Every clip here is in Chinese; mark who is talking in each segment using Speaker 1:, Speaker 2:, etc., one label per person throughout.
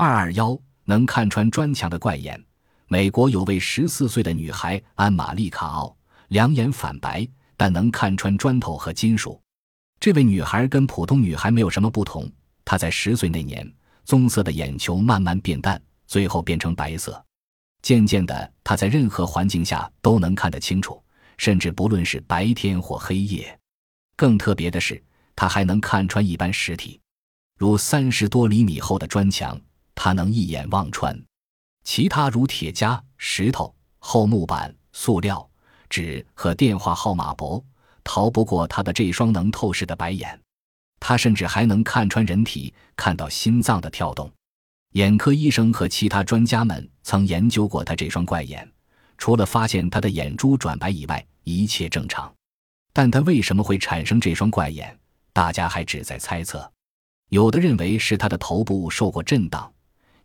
Speaker 1: 二二幺能看穿砖墙的怪眼。美国有位十四岁的女孩安玛丽卡奥，两眼反白，但能看穿砖头和金属。这位女孩跟普通女孩没有什么不同。她在十岁那年，棕色的眼球慢慢变淡，最后变成白色。渐渐的，她在任何环境下都能看得清楚，甚至不论是白天或黑夜。更特别的是，她还能看穿一般实体，如三十多厘米厚的砖墙，他能一眼望穿；其他如铁夹、石头、厚木板、塑料、纸和电话号码簿。逃不过他的这双能透视的白眼，他甚至还能看穿人体，看到心脏的跳动。眼科医生和其他专家们曾研究过他这双怪眼，除了发现他的眼珠转白以外，一切正常。但他为什么会产生这双怪眼？大家还只在猜测。有的认为是他的头部受过震荡，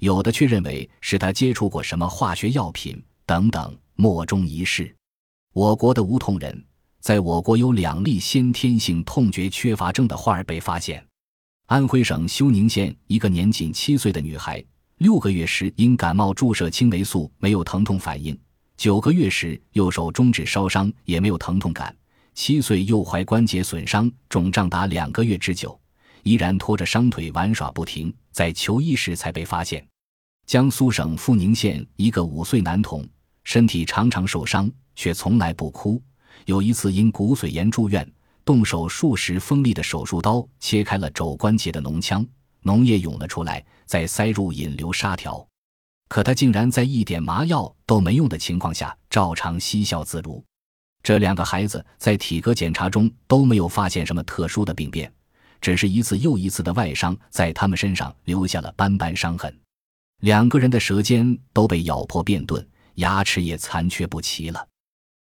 Speaker 1: 有的却认为是他接触过什么化学药品等等，莫衷一是。我国的无痛人。在我国有两例先天性痛觉缺乏症的患儿被发现。安徽省休宁县一个年仅七岁的女孩，六个月时因感冒注射青霉素没有疼痛反应，九个月时右手中指烧伤也没有疼痛感，七岁右踝关节损伤肿胀达两个月之久，依然拖着伤腿玩耍不停，在求医时才被发现。江苏省阜宁县一个五岁男童，身体常常受伤，却从来不哭。有一次因骨髓炎住院，动手术时锋利的手术刀切开了肘关节的脓腔，脓液涌了出来，再塞入引流纱条。可他竟然在一点麻药都没用的情况下，照常嬉笑自如。这两个孩子在体格检查中都没有发现什么特殊的病变，只是一次又一次的外伤在他们身上留下了斑斑伤痕。两个人的舌尖都被咬破变钝，牙齿也残缺不齐了。